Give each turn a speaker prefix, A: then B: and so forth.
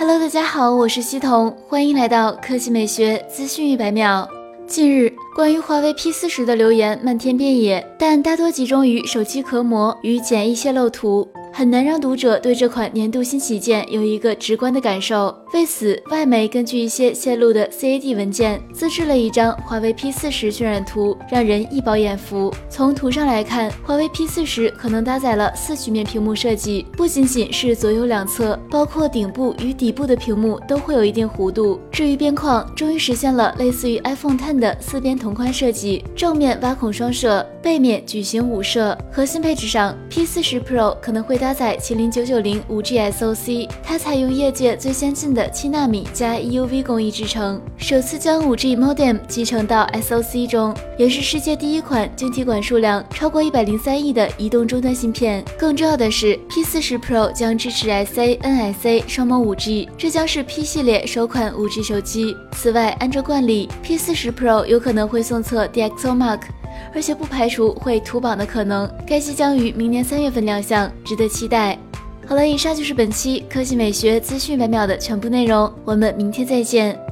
A: Hello，大家好，我是西彤，欢迎来到科技美学资讯一百秒。近日，关于华为 P 四十的留言漫天遍野，但大多集中于手机壳膜与简易泄露图。很难让读者对这款年度新旗舰有一个直观的感受。为此，外媒根据一些泄露的 CAD 文件，自制了一张华为 P 四十渲染图，让人一饱眼福。从图上来看，华为 P 四十可能搭载了四曲面屏幕设计，不仅仅是左右两侧，包括顶部与底部的屏幕都会有一定弧度。至于边框，终于实现了类似于 iPhone Ten 的四边同宽设计，正面挖孔双摄，背面矩形五摄。核心配置上，P 四十 Pro 可能会搭载麒麟九九零五 G SoC，它采用业界最先进的七纳米加 EUV 工艺制成，首次将五 G modem 集成到 SoC 中，也是世界第一款晶体管数量超过一百零三亿的移动终端芯片。更重要的是，P 四十 Pro 将支持 SA、NSA 双模五 G，这将是 P 系列首款五 G 手机。此外，按照惯例，P 四十 Pro 有可能会送测 DxO Mark。而且不排除会屠榜的可能，该机将于明年三月份亮相，值得期待。好了，以上就是本期科技美学资讯百秒的全部内容，我们明天再见。